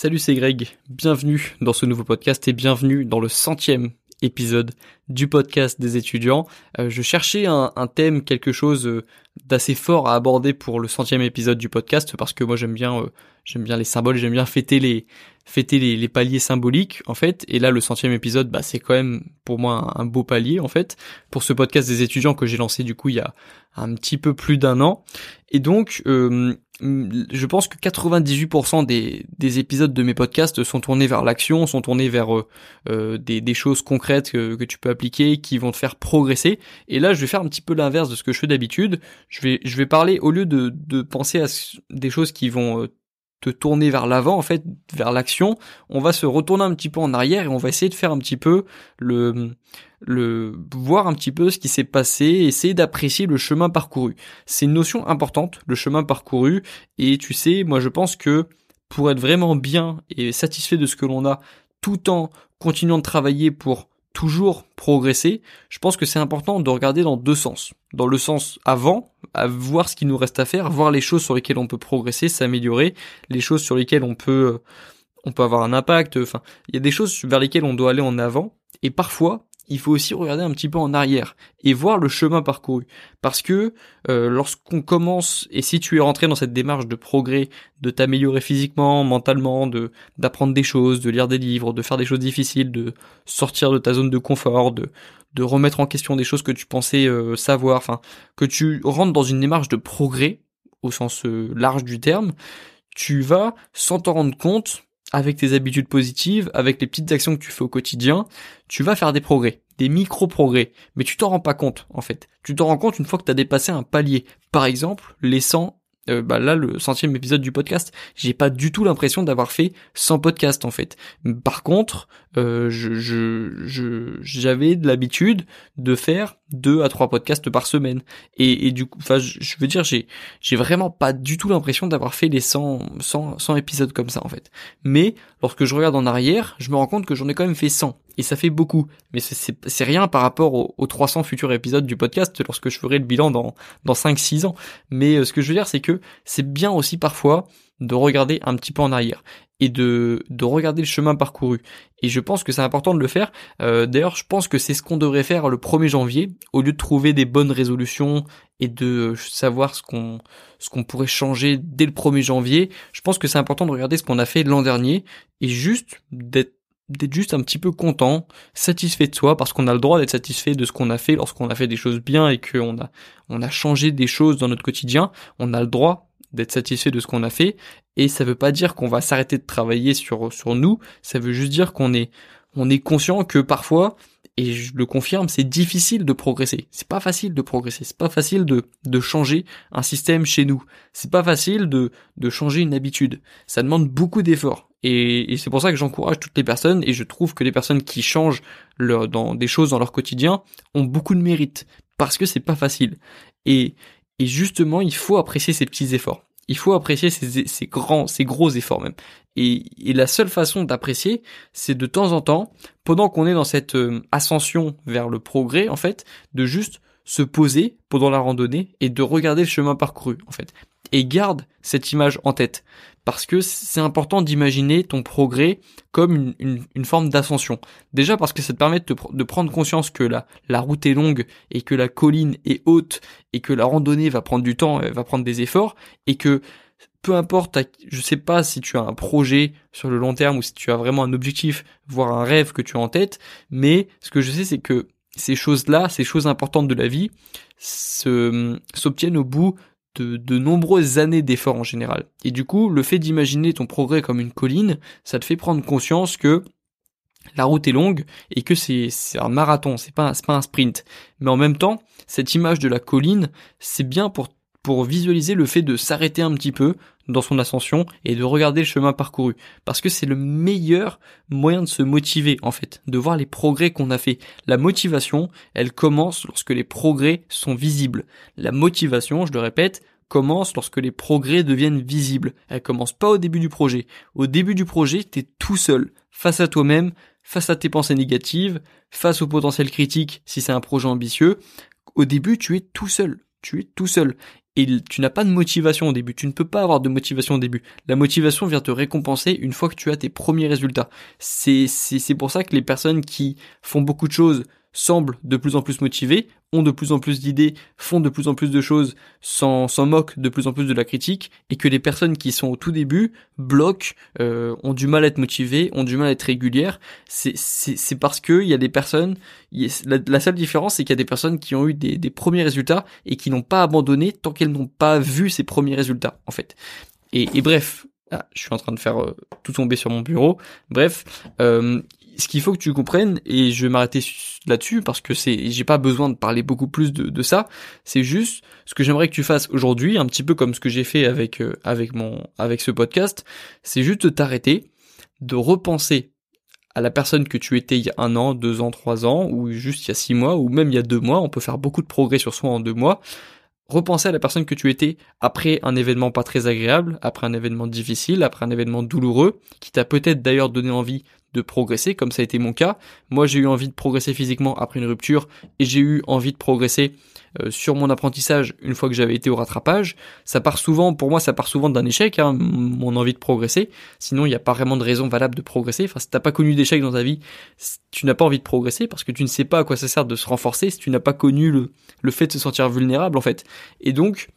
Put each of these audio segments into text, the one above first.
Salut, c'est Greg. Bienvenue dans ce nouveau podcast et bienvenue dans le centième épisode du podcast des étudiants. Euh, je cherchais un, thème, quelque chose euh, d'assez fort à aborder pour le centième épisode du podcast parce que moi j'aime bien, euh, j'aime bien les symboles, j'aime bien fêter les, fêter les, paliers symboliques en fait. Et là le centième épisode, bah c'est quand même pour moi un, beau palier en fait pour ce podcast des étudiants que j'ai lancé du coup il y a un petit peu plus d'un an. Et donc je pense que 98% des, des épisodes de mes podcasts sont tournés vers l'action, sont tournés vers euh, des, des choses concrètes que, que tu peux appliquer, qui vont te faire progresser. Et là, je vais faire un petit peu l'inverse de ce que je fais d'habitude. Je vais, je vais parler au lieu de, de penser à des choses qui vont euh, te tourner vers l'avant, en fait, vers l'action, on va se retourner un petit peu en arrière et on va essayer de faire un petit peu le, le, voir un petit peu ce qui s'est passé, essayer d'apprécier le chemin parcouru. C'est une notion importante, le chemin parcouru, et tu sais, moi je pense que pour être vraiment bien et satisfait de ce que l'on a, tout en continuant de travailler pour toujours progresser, je pense que c'est important de regarder dans deux sens. Dans le sens avant, à voir ce qu'il nous reste à faire, voir les choses sur lesquelles on peut progresser, s'améliorer, les choses sur lesquelles on peut on peut avoir un impact, enfin, il y a des choses vers lesquelles on doit aller en avant et parfois il faut aussi regarder un petit peu en arrière et voir le chemin parcouru. Parce que euh, lorsqu'on commence, et si tu es rentré dans cette démarche de progrès, de t'améliorer physiquement, mentalement, de d'apprendre des choses, de lire des livres, de faire des choses difficiles, de sortir de ta zone de confort, de de remettre en question des choses que tu pensais euh, savoir, enfin que tu rentres dans une démarche de progrès au sens euh, large du terme, tu vas sans t'en rendre compte avec tes habitudes positives, avec les petites actions que tu fais au quotidien, tu vas faire des progrès, des micro-progrès, mais tu t'en rends pas compte en fait. Tu t'en rends compte une fois que tu as dépassé un palier. Par exemple, les 100 euh, bah là le centième épisode du podcast, j'ai pas du tout l'impression d'avoir fait 100 podcasts en fait. Par contre, euh, je j'avais de l'habitude de faire deux à trois podcasts par semaine et, et du coup, enfin je veux dire j'ai j'ai vraiment pas du tout l'impression d'avoir fait les 100, 100 100 épisodes comme ça en fait. Mais lorsque je regarde en arrière, je me rends compte que j'en ai quand même fait 100 et ça fait beaucoup. Mais c'est rien par rapport aux, aux, 300 futurs épisodes du podcast lorsque je ferai le bilan dans, dans 5-6 ans. Mais euh, ce que je veux dire, c'est que c'est bien aussi parfois de regarder un petit peu en arrière et de, de regarder le chemin parcouru. Et je pense que c'est important de le faire. Euh, D'ailleurs, je pense que c'est ce qu'on devrait faire le 1er janvier, au lieu de trouver des bonnes résolutions et de savoir ce qu'on ce qu'on pourrait changer dès le 1er janvier. Je pense que c'est important de regarder ce qu'on a fait l'an dernier et juste d'être d'être juste un petit peu content, satisfait de soi, parce qu'on a le droit d'être satisfait de ce qu'on a fait lorsqu'on a fait des choses bien et qu'on a, on a changé des choses dans notre quotidien. On a le droit d'être satisfait de ce qu'on a fait. Et ça veut pas dire qu'on va s'arrêter de travailler sur, sur nous. Ça veut juste dire qu'on est, on est conscient que parfois, et je le confirme, c'est difficile de progresser. C'est pas facile de progresser. C'est pas facile de, de changer un système chez nous. C'est pas facile de, de changer une habitude. Ça demande beaucoup d'efforts. Et, c'est pour ça que j'encourage toutes les personnes et je trouve que les personnes qui changent leur, dans des choses dans leur quotidien ont beaucoup de mérite parce que c'est pas facile. Et, et justement, il faut apprécier ces petits efforts. Il faut apprécier ces, ces grands, ces gros efforts même. Et, et la seule façon d'apprécier, c'est de temps en temps, pendant qu'on est dans cette euh, ascension vers le progrès, en fait, de juste se poser pendant la randonnée et de regarder le chemin parcouru, en fait. Et garde cette image en tête parce que c'est important d'imaginer ton progrès comme une, forme d'ascension. Déjà parce que ça te permet de, prendre conscience que la, route est longue et que la colline est haute et que la randonnée va prendre du temps, va prendre des efforts et que peu importe, je sais pas si tu as un projet sur le long terme ou si tu as vraiment un objectif, voire un rêve que tu as en tête, mais ce que je sais c'est que ces choses-là, ces choses importantes de la vie, s'obtiennent au bout de, nombreuses années d'efforts en général. Et du coup, le fait d'imaginer ton progrès comme une colline, ça te fait prendre conscience que la route est longue et que c'est un marathon, c'est pas, pas un sprint. Mais en même temps, cette image de la colline, c'est bien pour pour visualiser le fait de s'arrêter un petit peu dans son ascension et de regarder le chemin parcouru. Parce que c'est le meilleur moyen de se motiver, en fait, de voir les progrès qu'on a fait. La motivation, elle commence lorsque les progrès sont visibles. La motivation, je le répète, commence lorsque les progrès deviennent visibles. Elle commence pas au début du projet. Au début du projet, t'es tout seul, face à toi-même, face à tes pensées négatives, face au potentiel critique si c'est un projet ambitieux. Au début, tu es tout seul. Tu es tout seul. Et tu n'as pas de motivation au début. Tu ne peux pas avoir de motivation au début. La motivation vient te récompenser une fois que tu as tes premiers résultats. C'est pour ça que les personnes qui font beaucoup de choses semblent de plus en plus motivés, ont de plus en plus d'idées, font de plus en plus de choses, s'en, moquent de plus en plus de la critique, et que les personnes qui sont au tout début bloquent, euh, ont du mal à être motivées, ont du mal à être régulières. C'est, c'est, parce que il y a des personnes, la, seule différence c'est qu'il y a des personnes qui ont eu des, des premiers résultats et qui n'ont pas abandonné tant qu'elles n'ont pas vu ces premiers résultats, en fait. Et, et bref, ah, je suis en train de faire euh, tout tomber sur mon bureau. Bref, euh, ce qu'il faut que tu comprennes, et je vais m'arrêter là-dessus parce que c'est, j'ai pas besoin de parler beaucoup plus de, ça. C'est juste ce que j'aimerais que tu fasses aujourd'hui, un petit peu comme ce que j'ai fait avec euh, avec mon avec ce podcast. C'est juste de t'arrêter, de repenser à la personne que tu étais il y a un an, deux ans, trois ans, ou juste il y a six mois, ou même il y a deux mois. On peut faire beaucoup de progrès sur soi en deux mois repenser à la personne que tu étais après un événement pas très agréable, après un événement difficile, après un événement douloureux, qui t'a peut-être d'ailleurs donné envie de progresser, comme ça a été mon cas. Moi, j'ai eu envie de progresser physiquement après une rupture et j'ai eu envie de progresser euh, sur mon apprentissage une fois que j'avais été au rattrapage. Ça part souvent, pour moi, ça part souvent d'un échec, hein, mon envie de progresser. Sinon, il n'y a pas vraiment de raison valable de progresser. Enfin, si t'as pas connu d'échec dans ta vie, tu n'as pas envie de progresser parce que tu ne sais pas à quoi ça sert de se renforcer si tu n'as pas connu le, le fait de se sentir vulnérable, en fait. Et donc,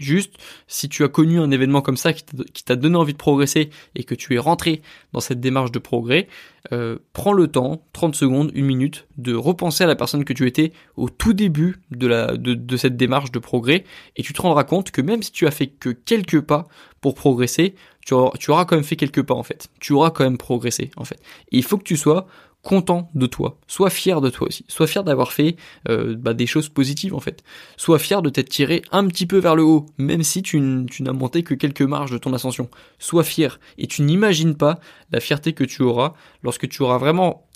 Juste, si tu as connu un événement comme ça qui t'a donné envie de progresser et que tu es rentré dans cette démarche de progrès, euh, prends le temps, 30 secondes, une minute, de repenser à la personne que tu étais au tout début de, cette démarche de progrès et tu te rendras compte que même si tu as fait que quelques pas pour progresser, tu auras, tu auras quand même fait quelques pas en fait. Tu auras quand même progressé en fait. Et il faut que tu sois content de toi, sois fier de toi aussi, sois fier d'avoir fait euh, bah, des choses positives en fait, sois fier de t'être tiré un petit peu vers le haut, même si tu, n'as monté que quelques marges de ton ascension, sois fier et tu n'imagines pas la fierté que tu auras lorsque tu auras vraiment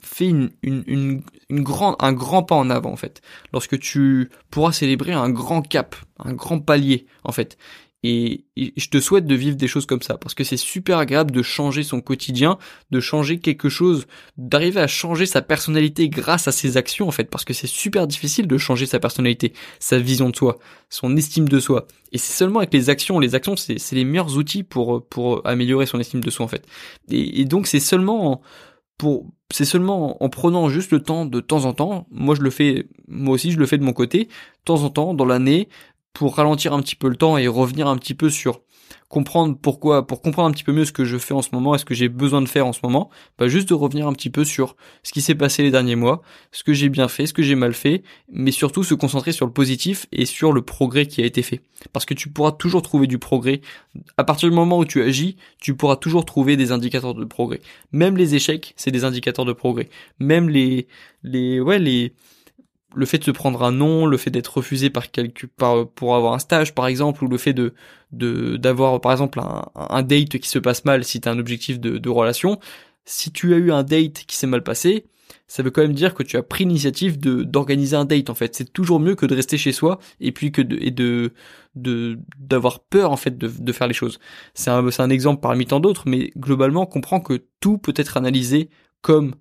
fait une, une, un grand pas en avant en fait, lorsque tu pourras célébrer un grand cap, un grand palier en fait. Et, je te souhaite de vivre des choses comme ça, parce que c'est super agréable de changer son quotidien, de changer quelque chose, d'arriver à changer sa personnalité grâce à ses actions en fait, parce que c'est super difficile de changer sa personnalité, sa vision de soi, son estime de soi. Et c'est seulement avec les actions, les actions c'est les meilleurs outils pour, pour améliorer son estime de soi en fait. Et, donc c'est seulement pour c'est seulement en prenant juste le temps de temps en temps, moi je le fais, moi aussi je le fais de mon côté, de temps en temps dans l'année, pour ralentir un petit peu le temps et revenir un petit peu sur comprendre pourquoi, pour comprendre un petit peu mieux ce que je fais en ce moment et ce que j'ai besoin de faire en ce moment, bah juste de revenir un petit peu sur ce qui s'est passé les derniers mois, ce que j'ai bien fait, ce que j'ai mal fait, mais surtout se concentrer sur le positif et sur le progrès qui a été fait. Parce que tu pourras toujours trouver du progrès. À partir du moment où tu agis, tu pourras toujours trouver des indicateurs de progrès. Même les échecs, c'est des indicateurs de progrès. Même les, les, ouais, les, le fait de se prendre un nom, le fait d'être refusé par quelque par pour avoir un stage par exemple, ou le fait de d'avoir par exemple un, date qui se passe mal si tu as un objectif de, de relation, si tu as eu un date qui s'est mal passé, ça veut quand même dire que tu as pris l'initiative de d'organiser un date en fait. C'est toujours mieux que de rester chez soi et puis que de et de d'avoir peur en fait de, de faire les choses. C'est un c'est un exemple parmi tant d'autres, mais globalement comprend que tout peut être analysé comme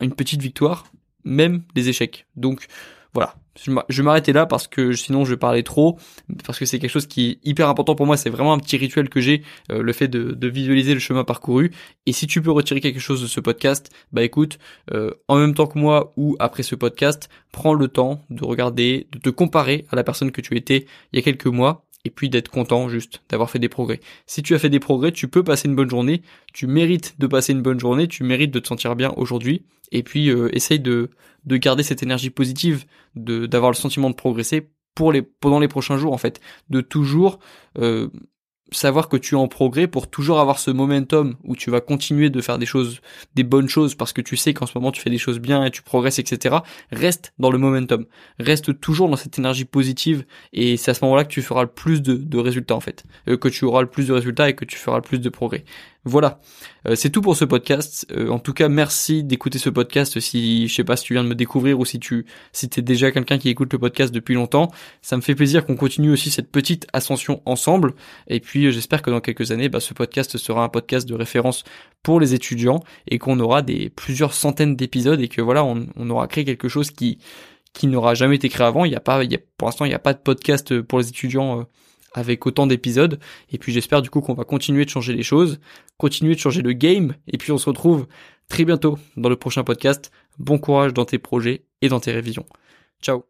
une petite victoire même les échecs. Donc voilà, je vais m'arrêter là parce que sinon je vais parler trop, parce que c'est quelque chose qui est hyper important pour moi, c'est vraiment un petit rituel que j'ai, euh, le fait de, visualiser le chemin parcouru. Et si tu peux retirer quelque chose de ce podcast, bah écoute, euh, en même temps que moi ou après ce podcast, prends le temps de regarder, de te comparer à la personne que tu étais il y a quelques mois et puis d'être content juste d'avoir fait des progrès. Si tu as fait des progrès, tu peux passer une bonne journée, tu mérites de passer une bonne journée, tu mérites de te sentir bien aujourd'hui, et puis euh, essaye de, de garder cette énergie positive, d'avoir le sentiment de progresser pour les pendant les prochains jours en fait, de toujours euh, savoir que tu es en progrès pour toujours avoir ce momentum où tu vas continuer de faire des choses, des bonnes choses parce que tu sais qu'en ce moment tu fais des choses bien et tu progresses, etc. Reste dans le momentum. Reste toujours dans cette énergie positive et c'est à ce moment-là que tu feras le plus de, résultats en fait. Euh, que tu auras le plus de résultats et que tu feras le plus de progrès. Voilà, euh, c'est tout pour ce podcast. Euh, en tout cas, merci d'écouter ce podcast. Si je sais pas si tu viens de me découvrir ou si tu si déjà quelqu'un qui écoute le podcast depuis longtemps, ça me fait plaisir qu'on continue aussi cette petite ascension ensemble. Et puis euh, j'espère que dans quelques années, bah, ce podcast sera un podcast de référence pour les étudiants et qu'on aura des plusieurs centaines d'épisodes et que voilà, on, aura créé quelque chose qui qui n'aura jamais été créé avant. Il y a pas, il y pour l'instant, il n'y a pas de podcast pour les étudiants avec autant d'épisodes. Et puis j'espère du coup qu'on va continuer de changer les choses, continuer de changer le game. Et puis on se retrouve très bientôt dans le prochain podcast. Bon courage dans tes projets et dans tes révisions. Ciao